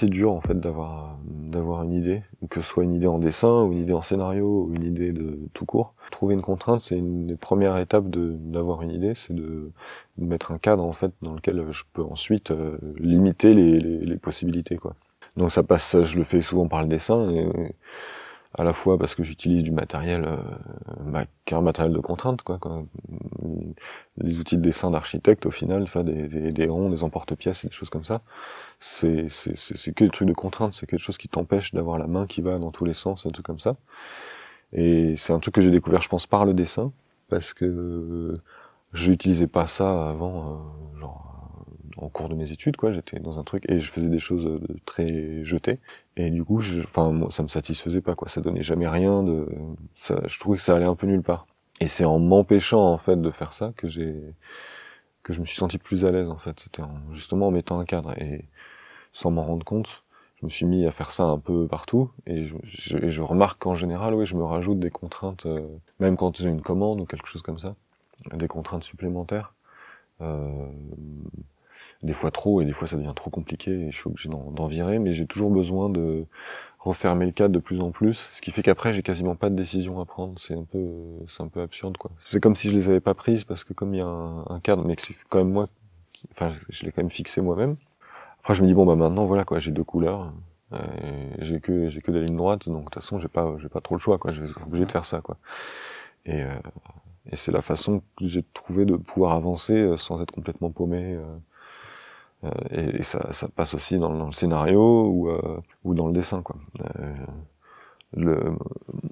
assez dur en fait d'avoir d'avoir une idée, que ce soit une idée en dessin ou une idée en scénario ou une idée de tout court. Trouver une contrainte, c'est une des premières étapes d'avoir une idée, c'est de, mettre un cadre en fait dans lequel je peux ensuite euh, limiter les, les, possibilités quoi. Donc ça passe, je le fais souvent par le dessin. À la fois parce que j'utilise du matériel euh, qu'un matériel de contrainte quoi, quoi, les outils de dessin d'architecte au final enfin des, des, des ronds des emporte-pièces et des choses comme ça c'est c'est c'est que des trucs de contrainte c'est quelque chose qui t'empêche d'avoir la main qui va dans tous les sens un truc comme ça et c'est un truc que j'ai découvert je pense par le dessin parce que je n'utilisais pas ça avant euh, genre en cours de mes études, quoi. J'étais dans un truc et je faisais des choses euh, très jetées. Et du coup, je, enfin, ça me satisfaisait pas, quoi. Ça donnait jamais rien de, ça, je trouvais que ça allait un peu nulle part. Et c'est en m'empêchant, en fait, de faire ça que j'ai, que je me suis senti plus à l'aise, en fait. C'était justement en mettant un cadre et sans m'en rendre compte. Je me suis mis à faire ça un peu partout et je, je, je remarque qu'en général, oui, je me rajoute des contraintes, euh, même quand j'ai une commande ou quelque chose comme ça, des contraintes supplémentaires. Euh, des fois trop et des fois ça devient trop compliqué et je suis obligé d'en virer mais j'ai toujours besoin de refermer le cadre de plus en plus ce qui fait qu'après j'ai quasiment pas de décision à prendre. C'est un peu c'est un peu absurde quoi. C'est comme si je les avais pas prises parce que comme il y a un, cadre mais que c'est quand même moi enfin je l'ai quand même fixé moi-même. Après je me dis bon bah maintenant voilà quoi j'ai deux couleurs euh, j'ai que j'ai que des lignes droites donc de toute façon j'ai pas j'ai pas trop le choix quoi. Je être obligé de faire ça quoi. Et euh, et c'est la façon que j'ai trouvé de pouvoir avancer euh, sans être complètement paumé euh, euh, et, ça, ça, passe aussi dans, le scénario ou, euh, ou dans le dessin. Quoi. Euh, le,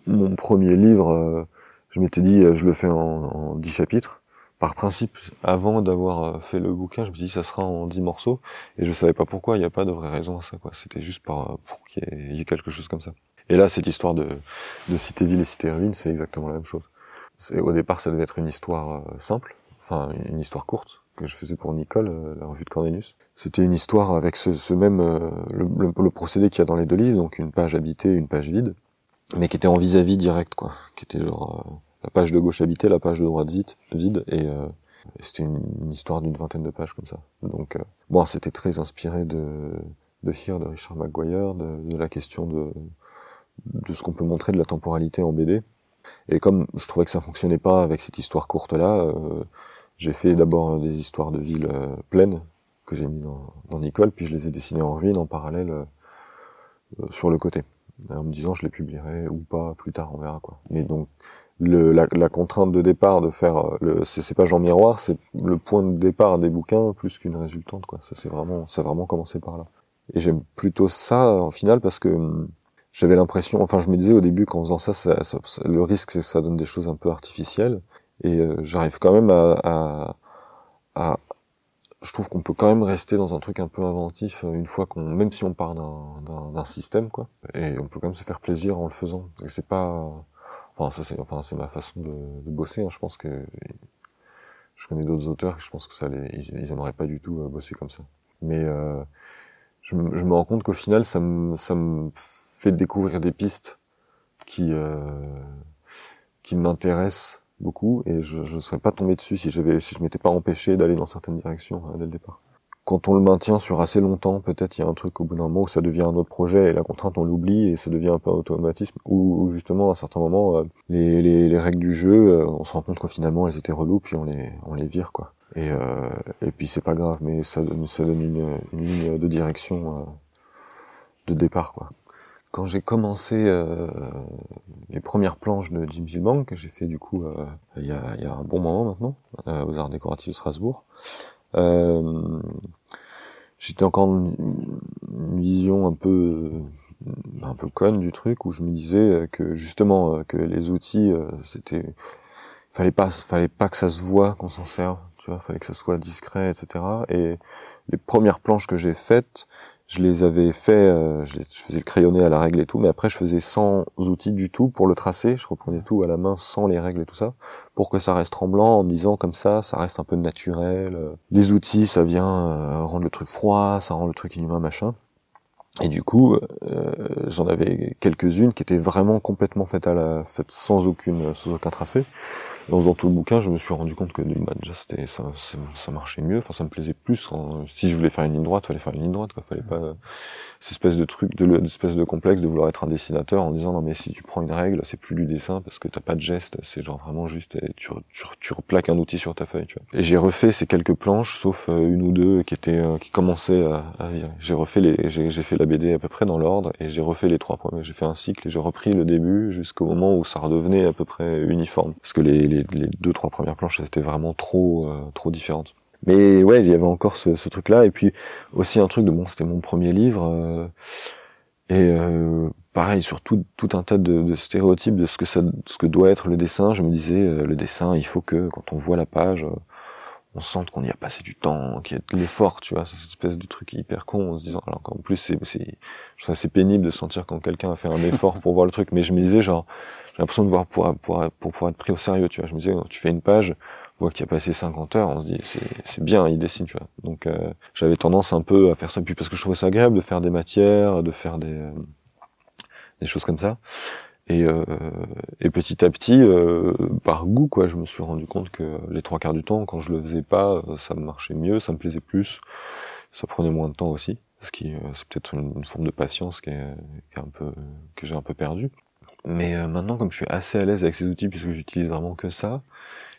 mon premier livre, je m'étais dit, je le fais en, en 10 chapitres. Par principe, avant d'avoir fait le bouquin, je me dis ça sera en 10 morceaux, et je savais pas pourquoi, il n'y a pas de vraie raison à ça, quoi. C'était juste par, pour qu'il y, y, ait quelque chose comme ça. Et là, cette histoire de, de cité-ville et cité-ruine, c'est exactement la même chose. Au départ, ça devait être une histoire simple, enfin une histoire courte, que je faisais pour Nicole, euh, la revue de Cornelius. C'était une histoire avec ce, ce même euh, le, le, procédé qu'il y a dans les deux livres, donc une page habitée, une page vide, mais qui était en vis-à-vis direct, quoi, qui était genre euh, la page de gauche habitée, la page de droite vide, vide et c'était une, histoire d'une vingtaine de pages comme ça. Donc bon, c'était très inspiré de de Here de Richard McGuire, de, de la question de de ce qu'on peut montrer de la temporalité en BD. Et comme je trouvais que ça fonctionnait pas avec cette histoire courte là, euh, j'ai fait d'abord des histoires de villes euh, pleines que j'ai mis dans, dans, Nicole, puis je les ai dessinées en ruine en parallèle euh, sur le côté, en me disant je les publierai ou pas plus tard, on verra quoi. Mais donc le, la, la, contrainte de départ de faire euh, le c'est pas Jean miroir, c'est le point de départ des bouquins plus qu'une résultante quoi. Ça c'est vraiment ça a vraiment commencé par là. Et j'aime plutôt ça en final parce que hum, j'avais l'impression, enfin je me disais au début qu'en faisant ça, le risque c'est que ça donne des choses un peu artificielles et euh, j'arrive quand même à, à, à je trouve qu'on peut quand même rester dans un truc un peu inventif euh, une fois qu'on, même si on part d'un système, quoi. Et on peut quand même se faire plaisir en le faisant. C'est pas, enfin ça c'est, enfin c'est ma façon de, de bosser. Hein. Je pense que je connais d'autres auteurs, je pense que ça les, ils, ils aimeraient pas du tout euh, bosser comme ça. Mais euh, je, je, me rends compte qu'au final, ça me, ça me fait découvrir des pistes qui, euh, qui m'intéressent beaucoup et je ne serais pas tombé dessus si j'avais si je m'étais pas empêché d'aller dans certaines directions hein, dès le départ. Quand on le maintient sur assez longtemps, peut-être il y a un truc au bout d'un moment où ça devient un autre projet et la contrainte on l'oublie et ça devient un peu un automatisme ou justement à certains moments euh, les, les, les, règles du jeu euh, on se rend compte que finalement elles étaient reloues puis on les on les vire quoi. Et euh, et puis c'est pas grave mais ça ça donne une, une ligne de direction de départ quoi quand j'ai commencé euh, les premières planches de Jim Gilbang, que j'ai fait du coup euh, il, y a, y a, un bon moment maintenant, euh, aux Arts Décoratifs de Strasbourg, euh, j'étais encore une, une, vision un peu un peu conne du truc où je me disais que justement que les outils c'était fallait pas fallait pas que ça se voit qu'on s'en serve tu vois fallait que ça soit discret etc et les premières planches que j'ai faites je les avais fait, euh, je, faisais le crayonné à la règle et tout, mais après je faisais sans outils du tout pour le tracer, je reprenais tout à la main sans les règles et tout ça, pour que ça reste tremblant en me disant comme ça, ça reste un peu naturel. Les outils, ça vient euh, rendre le truc froid, ça rend le truc inhumain, machin. Et du coup, euh, j'en avais quelques-unes qui étaient vraiment complètement faites à la, faites sans aucune, sans aucun tracé. En faisant tout le bouquin, je me suis rendu compte que bah, déjà c'était, ça, ça, marchait mieux. Enfin, ça me plaisait plus. si je voulais faire une ligne droite, fallait faire une ligne droite. Quoi. Fallait pas cette espèce de truc, de espèce de complexe de vouloir être un dessinateur en disant non mais si tu prends une règle, c'est plus du dessin parce que t'as pas de geste. C'est genre vraiment juste tu, tu, tu replaques un outil sur ta feuille. Tu vois. Et j'ai refait ces quelques planches, sauf euh, une ou deux qui étaient, euh, qui commençaient à, à J'ai refait les, j'ai fait la BD à peu près dans l'ordre et j'ai refait les trois premiers. J'ai fait un cycle et j'ai repris le début jusqu'au moment où ça redevenait à peu près uniforme. Parce que les, deux trois premières planches étaient vraiment trop euh, trop différentes. Mais ouais, il y avait encore ce, truc-là et puis aussi un truc de bon, c'était mon premier livre et pareil sur tout, un tas de, stéréotypes de ce que ce que doit être le dessin. Je me disais le dessin, il faut que quand on voit la page on sent qu'on y a passé du temps, qu'il y a de l'effort, tu vois, cette espèce de truc hyper con, en se disant, alors qu'en plus, c'est, je trouve assez pénible de sentir quand quelqu'un a fait un effort pour voir le truc, mais je me disais, genre, j'ai l'impression de voir pour, pour, pour pouvoir être pris au sérieux, tu vois, je me disais, tu fais une page, on voit qu'il y a passé 50 heures, on se dit, c'est, c'est bien, il dessine, tu vois. Donc, euh, j'avais tendance un peu à faire ça, puis parce que je trouvais ça agréable de faire des matières, de faire des, euh, des choses comme ça. Et, euh, et petit à petit, euh, par goût, quoi, je me suis rendu compte que les trois quarts du temps, quand je le faisais pas, ça me marchait mieux, ça me plaisait plus, ça prenait moins de temps aussi, ce qui euh, c'est peut-être une, forme de patience qui est, qui est un peu que j'ai un peu perdu. Mais euh, maintenant, comme je suis assez à l'aise avec ces outils puisque j'utilise vraiment que ça,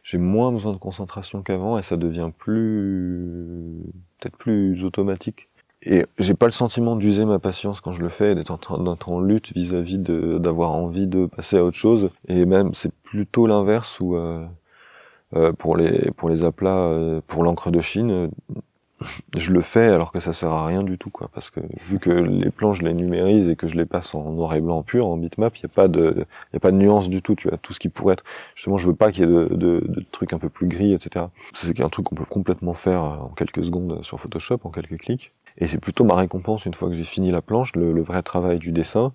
j'ai moins besoin de concentration qu'avant et ça devient plus peut-être plus automatique et j'ai pas le sentiment d'user ma patience quand je le fais, d'être en d'être en lutte vis-à-vis de d'avoir envie de passer à autre chose. Et même c'est plutôt l'inverse où euh, euh, pour les pour les aplats, euh, pour l'encre de Chine, je le fais alors que ça sert à rien du tout quoi. Parce que vu que les plans je les numérise et que je les passe en noir et blanc pur en bitmap y a pas de y a pas de nuance du tout tu vois. Tout ce qui pourrait être justement je veux pas qu'il y ait de, de, de, trucs un peu plus gris etc c'est un truc qu'on peut complètement faire en quelques secondes sur Photoshop en quelques clics et c'est plutôt ma récompense une fois que j'ai fini la planche, le, vrai travail du dessin.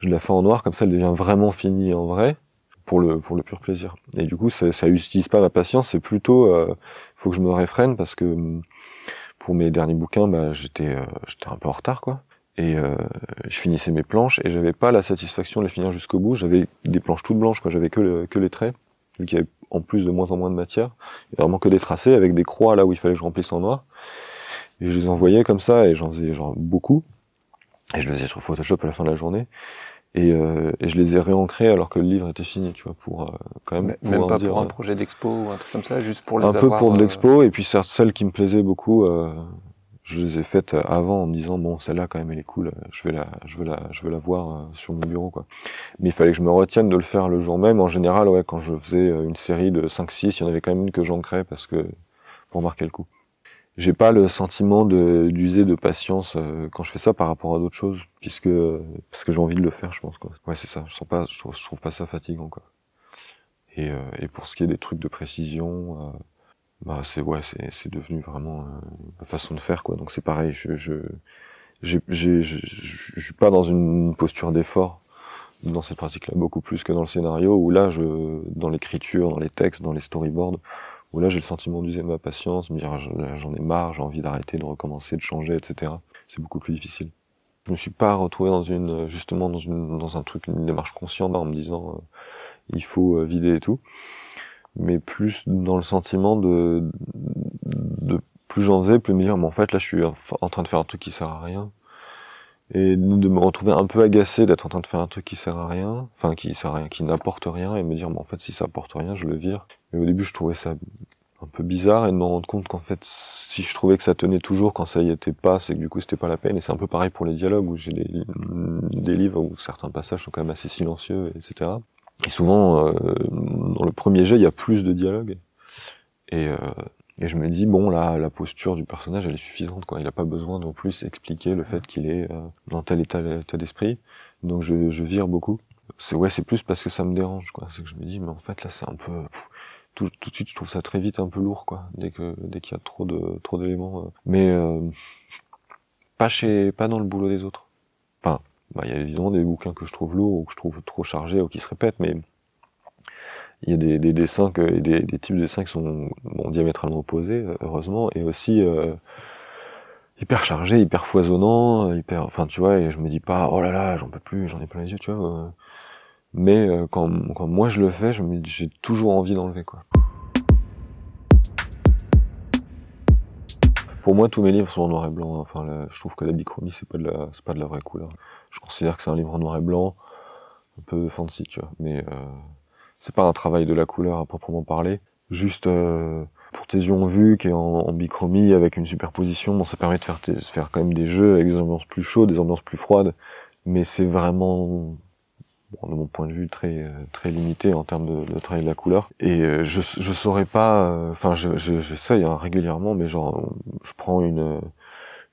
Je la fais en noir, comme ça elle devient vraiment finie en vrai, pour le pour le pur plaisir. Et du coup, ça, ça utilise pas ma patience, c'est plutôt, euh, faut que je me réfrène parce que hum, pour mes derniers bouquins, bah, j'étais euh, j'étais un peu en retard quoi. Et euh, je finissais mes planches et j'avais pas la satisfaction de les finir jusqu'au bout. J'avais des planches toutes blanches, quoi. J'avais que, que les traits, vu qu'il y avait en plus de moins en moins de matière. Il y avait vraiment que des tracés avec des croix là où il fallait que je remplisse en noir. Et je les envoyais comme ça, et j'en faisais genre beaucoup. Et je les faisais sur Photoshop à la fin de la journée. Et, euh, et je les ai réancrés alors que le livre était fini, tu vois, pour euh, quand même. même pas pour un euh, projet d'expo ou un truc comme ça, juste pour les Un peu pour de l'expo, et puis celles qui me plaisaient beaucoup, je les ai faites avant en me disant bon celle-là quand même elle est cool, je vais la, je vais la, je vais la voir sur mon bureau quoi. Mais il fallait que je me retienne de le faire le jour même. En général, ouais, quand je faisais une série de 5-6, il y en avait quand même une que j'ancrais parce que pour marquer le coup j'ai pas le sentiment de d'user de patience euh, quand je fais ça par rapport à d'autres choses puisque parce que j'ai envie de le faire je pense quoi. Ouais c'est ça. Je sens pas je trouve, je trouve pas ça fatigant quoi. Et euh, et pour ce qui est des trucs de précision euh, bah c'est ouais c'est c'est devenu vraiment ma façon de faire quoi. Donc c'est pareil je je je suis pas dans une posture d'effort dans cette pratique là beaucoup plus que dans le scénario où là je dans l'écriture dans les textes dans les storyboards où là j'ai le sentiment d'user ma patience, me dire j'en ai marre, j'ai envie d'arrêter, de recommencer, de changer, etc. C'est beaucoup plus difficile. Je me suis pas retrouvé dans une justement dans une dans un truc une démarche consciente en me disant euh, il faut euh, vider et tout, mais plus dans le sentiment de de plus j'en faisais, plus me dire mais en fait là je suis en train de faire un truc qui sert à rien et de me retrouver un peu agacé d'être en train de faire un truc qui sert à rien, enfin qui sert à rien, qui n'apporte rien, et me dire, mais en fait, si ça apporte rien, je le vire. Mais au début, je trouvais ça un peu bizarre et de me rendre compte qu'en fait, si je trouvais que ça tenait toujours quand ça y était pas, c'est que du coup, c'était pas la peine. Et c'est un peu pareil pour les dialogues où j'ai des, livres où certains passages sont quand même assez silencieux, etc. Et souvent, euh, dans le premier jet, il y a plus de dialogues. Et, euh, et je me dis bon là la posture du personnage elle est suffisante quoi. Il a pas besoin non plus expliquer le fait qu'il est euh, dans tel état, état d'esprit. Donc je, je vire beaucoup. C'est ouais c'est plus parce que ça me dérange quoi. C'est que je me dis mais en fait là c'est un peu tout, tout de suite je trouve ça très vite un peu lourd quoi. Dès que dès qu'il y a trop de trop d'éléments. Euh. Mais euh, pas chez pas dans le boulot des autres. Enfin bah il y a évidemment des bouquins que je trouve lourds ou que je trouve trop chargés ou qui se répètent mais il y a des, des dessins que, des, des types de dessins qui sont bon, diamétralement opposés, heureusement, et aussi euh, hyper chargé, hyper foisonnant, hyper, enfin tu vois, et je me dis pas, oh là là, j'en peux plus, j'en ai plein les yeux, tu vois. Mais quand, quand moi je le fais, j'ai toujours envie d'enlever quoi. Pour moi, tous mes livres sont en noir et blanc. Enfin, je trouve que la bichromie, c'est pas de la, c'est pas de la vraie couleur. Je considère que c'est un livre en noir et blanc, un peu fancy, tu vois. Mais euh, c'est pas un travail de la couleur à proprement parler. Juste euh, pour tes yeux vus, qui est en, bichromie avec une superposition, bon, ça permet de faire, de faire quand même des jeux avec des ambiances plus chaudes, des ambiances plus froides. Mais c'est vraiment bon, de mon point de vue très très limité en termes de, de travail de la couleur et euh, je je saurais pas euh, enfin je j'essaye hein, régulièrement mais genre je prends une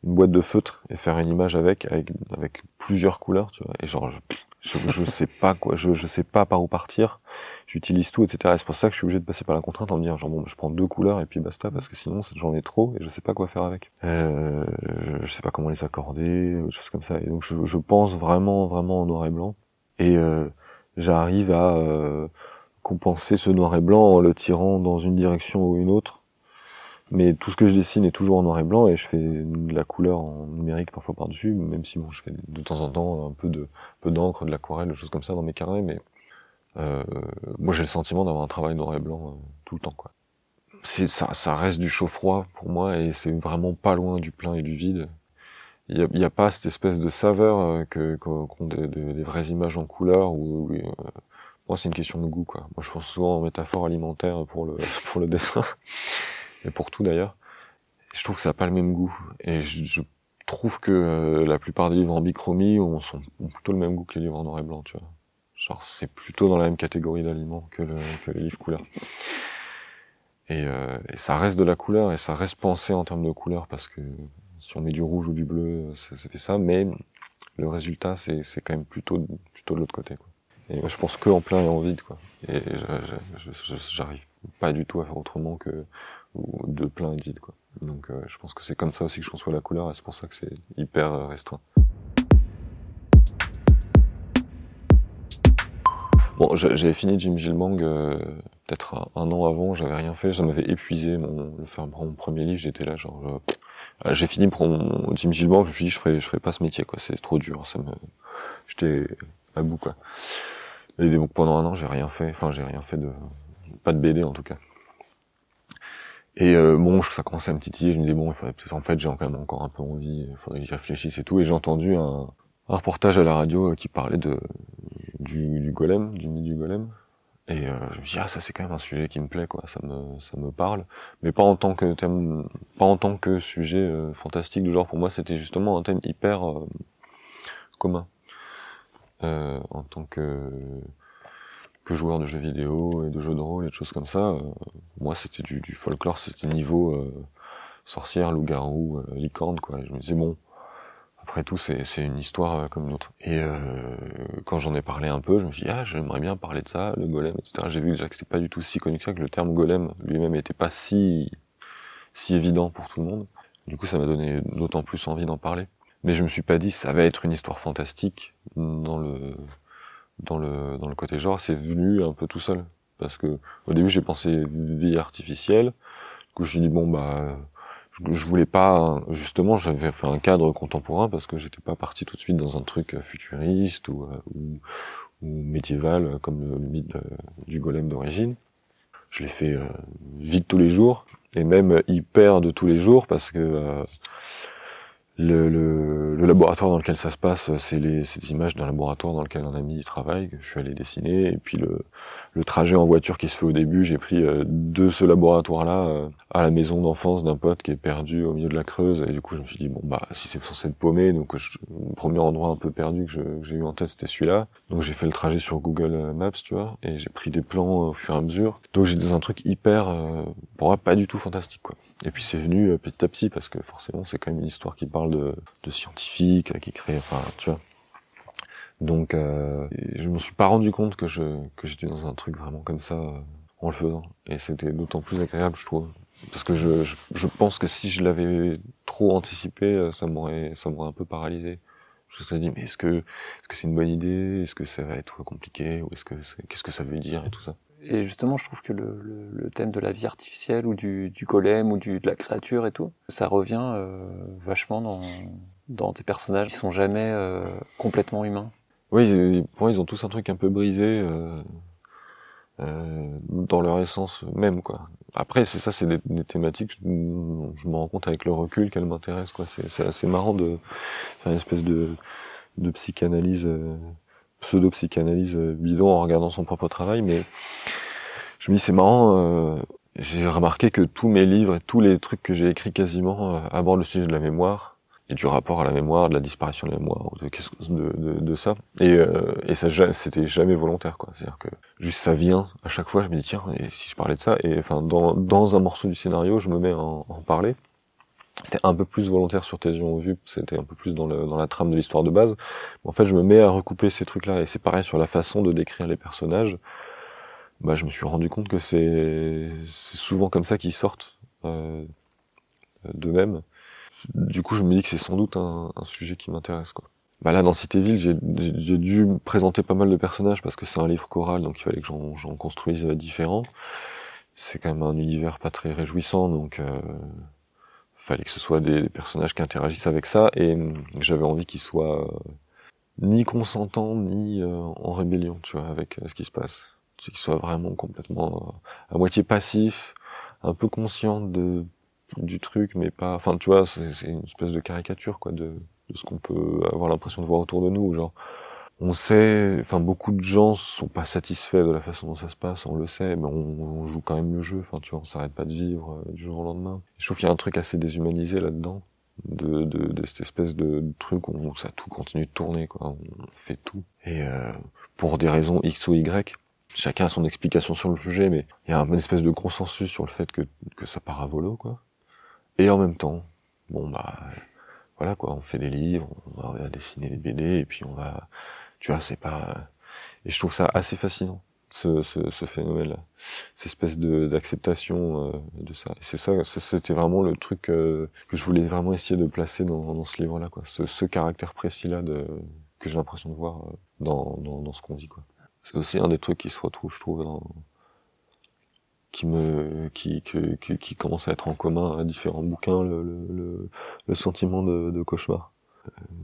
une boîte de feutre et faire une image avec avec avec plusieurs couleurs tu vois. Et genre je je, sais pas quoi je je sais pas par où partir. J'utilise tout etc c'est pour ça que je suis obligé de passer par la contrainte en me disant genre bon je prends deux couleurs et puis basta parce que sinon j'en ai trop et je sais pas quoi faire avec. Euh, je, je sais pas comment les accorder choses comme ça. Et donc je, je pense vraiment vraiment en noir et blanc. Et euh, j'arrive à euh, compenser ce noir et blanc en le tirant dans une direction ou une autre. Mais tout ce que je dessine est toujours en noir et blanc et je fais de la couleur en numérique parfois par-dessus, même si bon, je fais de temps en temps un peu de peu d'encre, de l'aquarelle, des choses comme ça dans mes carnets, mais euh, moi j'ai le sentiment d'avoir un travail noir et blanc tout le temps quoi. Ça, ça reste du chaud-froid pour moi et c'est vraiment pas loin du plein et du vide. Il n'y a, a, pas cette espèce de saveur euh, que qu'ont des, des, vraies images en couleur ou euh, moi c'est une question de goût quoi. Moi je pense souvent en métaphore alimentaire pour le pour le dessin et pour tout d'ailleurs je trouve que ça n'a pas le même goût et je, je trouve que euh, la plupart des livres en bichromie ont, ont plutôt le même goût que les livres en noir et blanc tu vois genre c'est plutôt dans la même catégorie d'aliments que, le, que les livres couleur et, et ça reste de la couleur et ça reste pensé en termes de couleur parce que si on met du rouge ou du bleu, ça, fait ça, mais le résultat, c'est, quand même plutôt, plutôt de l'autre côté. Quoi. Et je pense que en plein et en vide, quoi. Et j'arrive pas du tout à faire autrement que de plein et de vide, quoi. Donc euh, je pense que c'est comme ça aussi que je conçois la couleur, et c'est pour ça que c'est hyper euh, restreint. Bon, j'avais fini Jim Gilbang euh, peut-être un, an avant, j'avais rien fait, ça m'avait épuisé mon, le faire mon premier livre, j'étais là genre j'ai fini pour mon Jim Gilbert, je me suis dit je ferai je ferai pas ce métier quoi, c'est trop dur, ça me j'étais à bout quoi. Et donc pendant un an, j'ai rien fait, enfin j'ai rien fait de pas de BD en tout cas. Et euh, bon, ça commençait à me titiller, je me disais bon, il faudrait en fait, j'ai quand même encore un peu envie, il faudrait que j'y réfléchisse et tout. Et j'ai entendu un, un, reportage à la radio qui parlait de du, du golem, du mythe du golem. Et euh, je me dis ah ça c'est quand même un sujet qui me plaît quoi, ça me ça me parle, mais pas en tant que thème, pas en tant que sujet euh, fantastique du genre. Pour moi c'était justement un thème hyper euh, commun. En tant que que joueur de jeux vidéo et de jeux de rôle et de choses comme ça. moi c'était du, du folklore, c'était niveau sorcière, loup-garou, licorne quoi. Je me disais bon après tout, c'est une histoire euh, comme une autre. Et euh, quand j'en ai parlé un peu, je me suis dit, ah, j'aimerais bien parler de ça, le golem, etc. J'ai vu déjà que c'était pas du tout si connu que ça, que le terme golem lui-même n'était pas si, si évident pour tout le monde. Du coup, ça m'a donné d'autant plus envie d'en parler. Mais je me suis pas dit, ça va être une histoire fantastique dans le, dans le, dans le côté genre. C'est venu un peu tout seul. Parce que, au début, j'ai pensé vie artificielle. Du coup, je me suis dit, bon, bah, je voulais pas justement j'avais fait un cadre contemporain parce que j'étais pas parti tout de suite dans un truc futuriste ou, euh, ou, médiéval comme le, mythe du golem d'origine je l'ai fait euh, vite tous les jours et même hyper de tous les jours parce que euh, le, le, le, laboratoire dans lequel ça se passe, c'est les, ces images d'un laboratoire dans lequel un ami travaille, que je suis allé dessiner, et puis le, le trajet en voiture qui se fait au début, j'ai pris euh, de ce laboratoire-là euh, à la maison d'enfance d'un pote qui est perdu au milieu de la Creuse, et du coup je me suis dit, bon bah si c'est censé être paumé, donc le premier endroit un peu perdu que j'ai eu en tête c'était celui-là, donc j'ai fait le trajet sur Google Maps, tu vois, et j'ai pris des plans au fur et à mesure, donc j'ai des un truc hyper, euh, pour moi pas du tout fantastique quoi. Et puis c'est venu euh, petit à petit parce que forcément c'est quand même une histoire qui parle de, scientifiques, qui crée, enfin tu vois. Donc euh, je me suis pas rendu compte que je que j'étais dans un truc vraiment comme ça euh, en le faisant. Et c'était d'autant plus agréable je trouve. Parce que je, je, pense que si je l'avais trop anticipé, euh, ça m'aurait ça m'aurait un peu paralysé. Je me suis dit mais est-ce que est-ce que c'est une bonne idée? Est-ce que ça va être compliqué? Ou est-ce que qu'est-ce que ça veut dire? Et tout ça Et justement, je trouve que le, le, le, thème de la vie artificielle ou du, du golem ou du, de la créature et tout, ça revient euh, vachement dans, dans tes personnages qui sont jamais euh, complètement humains. Oui, pour moi, ils ont tous un truc un peu brisé euh, euh, dans leur essence même, quoi. Après, c'est ça, c'est des, thématiques, je, je me rends compte avec le recul qu'elles m'intéressent, quoi. C'est assez marrant de faire une espèce de, de psychanalyse euh, pseudo-psychanalyse euh, bidon en regardant son propre travail, mais je me dis c'est marrant, euh, j'ai remarqué que tous mes livres et tous les trucs que j'ai écrits quasiment euh, abordent le sujet de la mémoire et du rapport à la mémoire, de la disparition de la mémoire, de, de, de, de ça. Et, euh, et ça, c'était jamais volontaire, quoi. C'est-à-dire que juste ça vient à chaque fois. Je me dis tiens, et si je parlais de ça, et enfin dans, dans un morceau du scénario, je me mets à en, en parler c'était un peu plus volontaire sur tes yeux en vue, c'était un peu plus dans, le, dans la trame de l'histoire de base. En fait, je me mets à recouper ces trucs-là, et c'est pareil sur la façon de décrire les personnages. Bah, je me suis rendu compte que c'est souvent comme ça qu'ils sortent euh, d'eux-mêmes. Du coup, je me dis que c'est sans doute un, un sujet qui m'intéresse. quoi. Bah là, dans Citéville, j'ai dû présenter pas mal de personnages parce que c'est un livre choral, donc il fallait que j'en construise différents. C'est quand même un univers pas très réjouissant, donc euh, fallait que ce soit des, personnages qui interagissent avec ça et j'avais envie qu'ils soient euh, ni consentants ni euh, en rébellion tu vois avec euh, ce qui se passe. Qu'ils soient vraiment complètement à moitié passifs un peu conscients de du truc mais pas enfin tu vois c'est une espèce de caricature quoi de, de ce qu'on peut avoir l'impression de voir autour de nous genre on sait, enfin beaucoup de gens sont pas satisfaits de la façon dont ça se passe, on le sait, mais on, joue quand même le jeu. Enfin, tu vois, on s'arrête pas de vivre euh, du jour au lendemain. Je trouve qu'il y a un truc assez déshumanisé là-dedans, de, de, de, cette espèce de, truc où ça tout continue de tourner, quoi. On fait tout et euh, pour des raisons X ou Y. Chacun a son explication sur le sujet, mais il y a une espèce de consensus sur le fait que, que ça part à volo, quoi. Et en même temps, bon bah voilà quoi, on fait des livres, on va dessiner des BD, et puis on va tu vois, c'est pas. Et je trouve ça assez fascinant, ce, ce, ce phénomène-là, cette espèce de d'acceptation euh, de ça. Et c'est ça, c'était vraiment le truc euh, que je voulais vraiment essayer de placer dans, dans ce livre-là, quoi. Ce, ce caractère précis-là de que j'ai l'impression de voir euh, dans, dans, dans ce qu'on dit, quoi. C'est aussi un des trucs qui se retrouve, je trouve, dans qui me qui, qui, qui commence à être en commun à différents bouquins le, le, le sentiment de, de cauchemar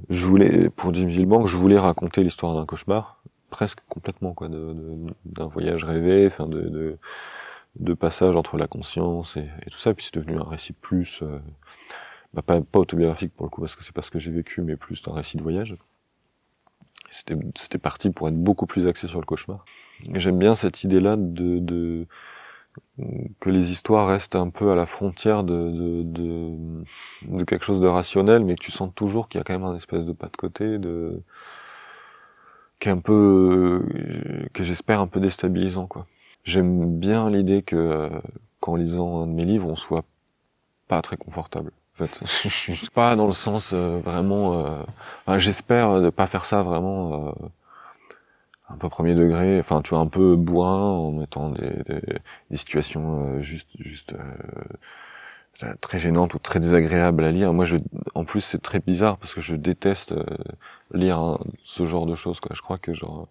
je voulais, pour Jim Gilbank, je voulais raconter l'histoire d'un cauchemar, presque complètement, quoi, d'un voyage rêvé, enfin, de, de, de, passage entre la conscience et, tout ça, puis c'est devenu un récit plus, euh, bah, pas, pas autobiographique pour le coup, parce que c'est pas ce que j'ai vécu, mais plus un récit de voyage. C'était parti pour être beaucoup plus axé sur le cauchemar. J'aime bien cette idée-là de, de que les histoires restent un peu à la frontière de, de, de, de quelque chose de rationnel, mais que tu sens toujours qu'il y a quand même un espèce de pas de côté, de qui est un peu que j'espère un peu déstabilisant quoi. J'aime bien l'idée que qu'en lisant un de mes livres, on soit pas très confortable. En fait, pas dans le sens euh, vraiment. Euh, j'espère de pas faire ça vraiment. Euh, un peu premier degré, enfin tu vois un peu bourrin en mettant des, des, des situations euh, juste juste euh, très gênantes ou très désagréables à lire. Moi je en plus c'est très bizarre parce que je déteste euh, lire ce genre de choses quoi. Je crois que genre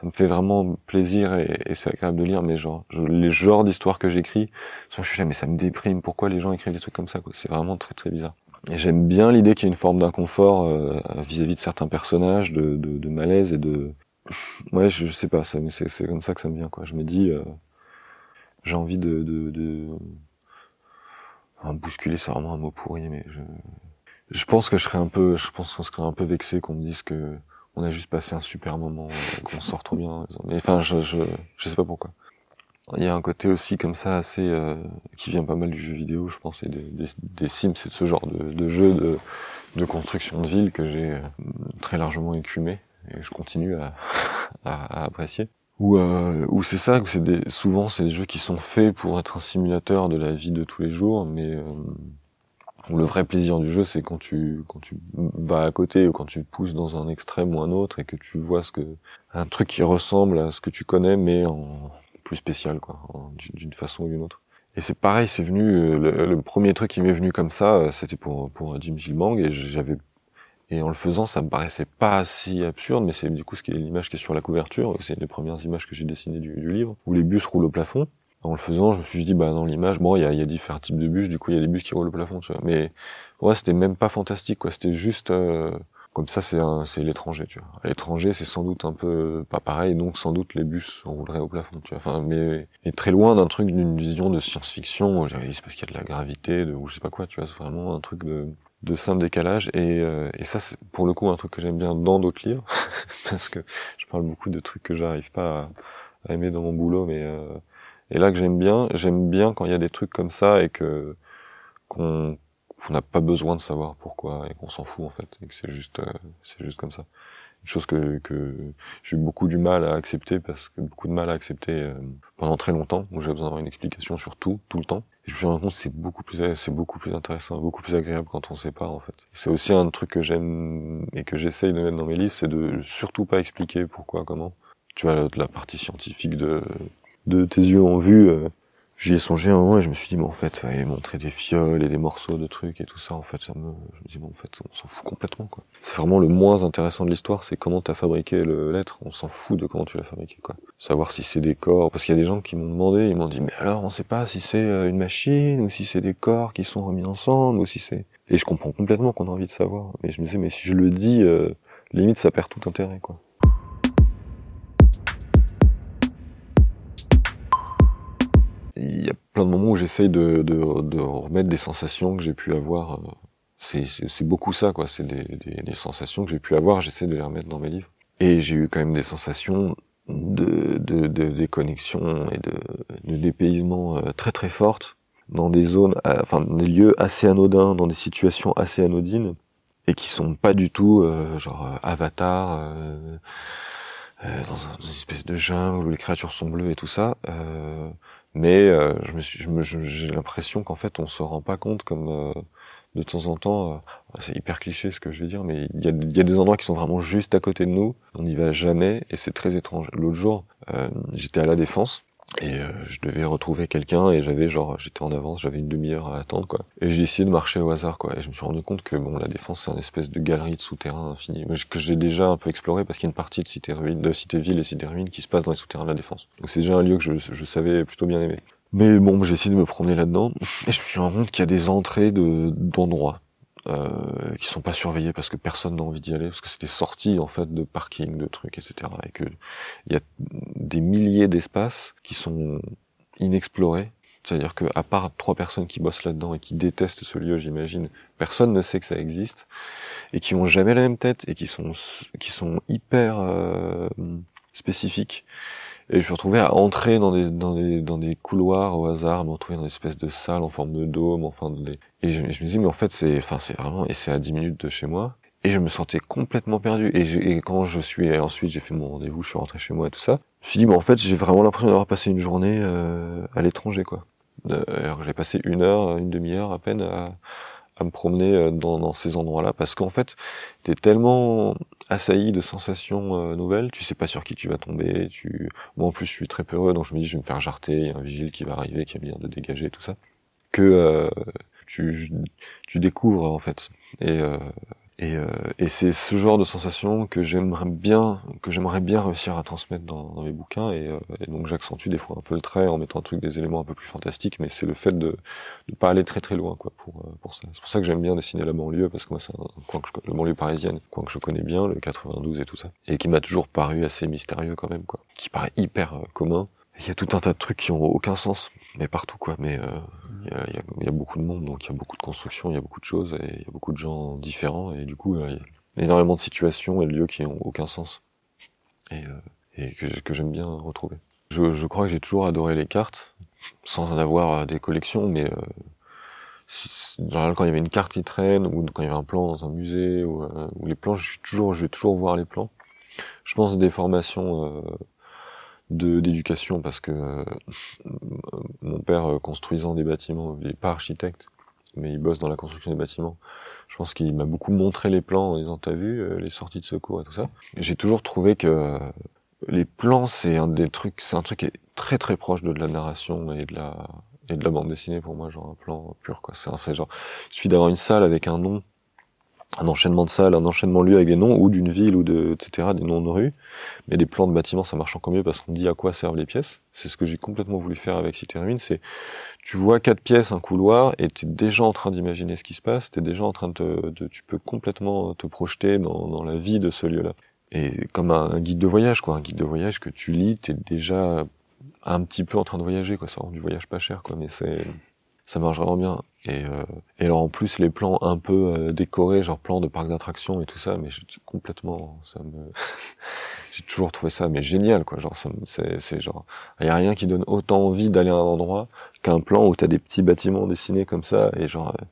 ça me fait vraiment plaisir et, et c'est agréable de lire mais genre les genres d'histoires que j'écris sont je suis là mais ça me déprime pourquoi les gens écrivent des trucs comme ça quoi? C'est vraiment très très bizarre. Et j'aime bien l'idée qu'il y ait une forme d'inconfort vis-à-vis de certains personnages, de, de, de malaise et de, ouais, je, sais pas, c'est c'est comme ça que ça me vient quoi. Je me dis, euh, j'ai envie de, de, de... bousculer, c'est vraiment un mot pourri, mais je, je pense que je serais un peu, je pense qu'on serait un peu vexé qu'on me dise que on a juste passé un super moment, euh, qu'on sort trop bien. Mais enfin, je, je, je sais pas pourquoi. Il y a un côté aussi comme ça assez euh, qui vient pas mal du jeu vidéo, je pense, et des, des, des Sims, c'est ce genre de, de jeu de, de construction de ville que j'ai euh, très largement écumé et je continue à, à, apprécier. Ou euh, c'est ça, c'est des, souvent c'est des jeux qui sont faits pour être un simulateur de la vie de tous les jours, mais euh, le vrai plaisir du jeu c'est quand tu quand tu vas à côté ou quand tu pousses dans un extrême ou un autre et que tu vois ce que un truc qui ressemble à ce que tu connais mais en plus spécial quoi, d'une façon ou d'une autre. Et c'est pareil, c'est venu le, le, premier truc qui m'est venu comme ça, c'était pour pour Jim Gilmang et j'avais Et en le faisant, ça me paraissait pas si absurde, mais c'est du coup ce qui est l'image qui est sur la couverture, c'est des premières images que j'ai dessinées du, du, livre, où les bus roulent au plafond. En le faisant, je me suis dit, bah dans l'image, bon, il y a, y a, différents types de bus, du coup il y a des bus qui roulent au plafond, tu vois. Mais ouais, c'était même pas fantastique, quoi. C'était juste euh, comme ça, c'est c'est l'étranger, tu vois. l'étranger, c'est sans doute un peu pas pareil, donc sans doute les bus rouleraient au plafond, tu vois. Enfin, mais et très loin d'un truc d'une vision de science-fiction. J'avais c'est parce qu'il y a de la gravité, de ou je sais pas quoi, tu vois. C'est vraiment un truc de de simple décalage et, euh, et ça c'est pour le coup un truc que j'aime bien dans d'autres livres parce que je parle beaucoup de trucs que j'arrive pas à, aimer dans mon boulot mais euh, et là que j'aime bien j'aime bien quand il y a des trucs comme ça et que qu'on qu'on n'a pas besoin de savoir pourquoi et qu'on s'en fout en fait et que c'est juste euh, c'est juste comme ça une chose que, que j'ai eu beaucoup du mal à accepter parce que beaucoup de mal à accepter euh, pendant très longtemps où j'avais besoin d'avoir une explication sur tout tout le temps. Et je me suis rendu compte c'est beaucoup plus c'est beaucoup plus intéressant beaucoup plus agréable quand on pas en fait. C'est aussi un truc que j'aime et que j'essaye de mettre dans mes livres c'est de surtout pas expliquer pourquoi comment. Tu vois la, partie scientifique de de tes yeux ont vu euh, J'y ai songé un moment et je me suis dit, mais en fait, ouais, montrer des fioles et des morceaux de trucs et tout ça, en fait, ça me, je me dis, bon, en fait, on s'en fout complètement, quoi. C'est vraiment le moins intéressant de l'histoire, c'est comment t'as fabriqué l'être, on s'en fout de comment tu l'as fabriqué, quoi. Savoir si c'est des corps, parce qu'il y a des gens qui m'ont demandé, ils m'ont dit, mais alors, on sait pas si c'est euh, une machine, ou si c'est des corps qui sont remis ensemble, ou si c'est... Et je comprends complètement qu'on a envie de savoir. Mais je me disais, mais si je le dis, euh, limite, ça perd tout intérêt, quoi. Il y a plein de moments où j'essaye de, de, de, remettre des sensations que j'ai pu avoir. C'est beaucoup ça, quoi. C'est des, des, des, sensations que j'ai pu avoir. J'essaie de les remettre dans mes livres. Et j'ai eu quand même des sensations de, de, de déconnexion et de, de dépaysement euh, très très fortes dans des zones, euh, enfin dans des lieux assez anodins, dans des situations assez anodines et qui sont pas du tout euh, genre Avatar. Euh, dans, une espèce de jungle où les créatures sont bleues et tout ça. Euh, mais euh, je me suis, j'ai l'impression qu'en fait, on se rend pas compte comme euh, de temps en temps. Euh, c'est hyper cliché ce que je vais dire, mais il y a, y a, des endroits qui sont vraiment juste à côté de nous. On n'y va jamais et c'est très étrange. L'autre jour, j'étais à la défense et euh, je devais retrouver quelqu'un et j'avais genre j'étais en avance j'avais une demi-heure à attendre quoi. Et j'ai essayé de marcher au hasard quoi. Et je me suis rendu compte que bon la défense c'est une espèce de galerie de souterrains infini que j'ai déjà un peu exploré parce qu'il y a une partie de cité ruine de cité ville et cité ruine qui se passe dans les souterrains de la défense. Donc c'est déjà un lieu que je, je savais plutôt bien aimer. Mais bon j'ai essayé de me promener là-dedans et je me suis rendu compte qu'il y a des entrées de d'endroits euh, qui sont pas surveillés parce que personne n'a envie d'y aller parce que c'est des sorties en fait de parking de trucs etc et que il y a des milliers d'espaces qui sont inexplorés. C'est-à-dire que à part trois personnes qui bossent là-dedans et qui détestent ce lieu j'imagine personne ne sait que ça existe et qui ont jamais la même tête et qui sont qui sont hyper euh, spécifiques et je me retrouvé à entrer dans des, dans des, dans des couloirs au hasard, me retrouver dans des espèces de salles en forme de dôme, enfin, de et je, je, me disais, mais en fait, c'est, enfin, c'est vraiment, et c'est à 10 minutes de chez moi. Et je me sentais complètement perdu. Et, et quand je suis, ensuite, j'ai fait mon rendez-vous, je suis rentré chez moi et tout ça. Je me suis dit, mais en fait, j'ai vraiment l'impression d'avoir passé une journée euh, à l'étranger, quoi. Alors, j'ai passé une heure, une demi-heure à peine à, à me promener euh, dans, dans ces endroits-là parce qu'en fait t'es tellement assailli de sensations euh, nouvelles tu sais pas sur qui tu vas tomber tu moi en plus je suis très peureux donc je me dis je vais me faire jarter il y a un vigile qui va arriver qui va venir de dégager tout ça que euh, tu tu découvres en fait. Et et, euh, et c'est ce genre de sensation que j'aimerais bien, que j'aimerais bien réussir à transmettre dans, dans mes bouquins. Et, euh, et donc j'accentue des fois un peu le trait en mettant un truc des éléments un peu plus fantastiques, mais c'est le fait de ne pas aller très très loin quoi pour euh, pour ça. C'est pour ça que j'aime bien dessiner la banlieue parce que moi c'est un coin que je, la banlieue parisienne, coin que je connais bien, le 92 et tout ça, et qui m'a toujours paru assez mystérieux quand même quoi, qui paraît hyper commun. Il y a tout un tas de trucs qui ont aucun sens, mais partout quoi. Mais il y, a, y, y, a, beaucoup de monde, donc il y a beaucoup de constructions, il y a beaucoup de choses, et il y a beaucoup de gens différents, et du coup, il y a énormément de situations et de lieux qui ont aucun sens, et, euh, et que, j'aime bien retrouver. Je, je crois que j'ai toujours adoré les cartes, sans en avoir des collections, mais euh, quand il y avait une carte qui traîne, ou quand il y avait un plan dans un musée, ou, euh, les plans, je suis toujours, je vais toujours voir les plans. Je pense des formations euh, d'éducation parce que euh, mon père euh, construisant des bâtiments, il est pas architecte, mais il bosse dans la construction des bâtiments. Je pense qu'il m'a beaucoup montré les plans en disant t'as vu euh, les sorties de secours et tout ça. J'ai toujours trouvé que les plans c'est un des trucs, c'est un truc qui est très très proche de, de la narration et de la et de la bande dessinée pour moi, genre un plan pur quoi. C'est genre, il suffit d'avoir une salle avec un nom un enchaînement de salles, un enchaînement de lieux avec des noms, ou d'une ville, ou de, etc., des noms de rue. Mais des plans de bâtiments, ça marche encore mieux parce qu'on dit à quoi servent les pièces. C'est ce que j'ai complètement voulu faire avec Cité c'est, tu vois quatre pièces, un couloir, et tu es déjà en train d'imaginer ce qui se passe, tu es déjà en train de, de, tu peux complètement te projeter dans, dans la vie de ce lieu-là. Et comme un, guide de voyage, quoi, un guide de voyage que tu lis, tu es déjà un petit peu en train de voyager, quoi, ça rend du voyage pas cher, quoi, mais c'est, ça marche vraiment bien. Et, euh, et alors en plus les plans un peu euh, décorés, genre plans de parc d'attractions et tout ça, mais complètement, ça me, j'ai toujours trouvé ça mais génial quoi. Genre c'est, c'est genre, il y a rien qui donne autant envie d'aller à un endroit qu'un plan où t'as des petits bâtiments dessinés comme ça et genre euh,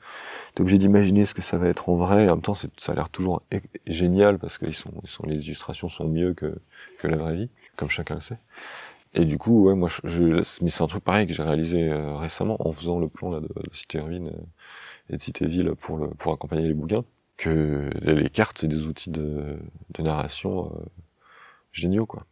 t'es obligé d'imaginer ce que ça va être en vrai. Et en même temps, ça a l'air toujours génial parce que sont, ils sont, les illustrations sont mieux que que la vraie vie, comme chacun le sait. Et du coup, ouais, moi, je, mais c'est un truc pareil que j'ai réalisé euh, récemment en faisant le plan là de, Cité Ruine euh, et de Cité Ville pour le pour accompagner les bouquins. Que les cartes, c'est des outils de, de narration euh, géniaux, quoi.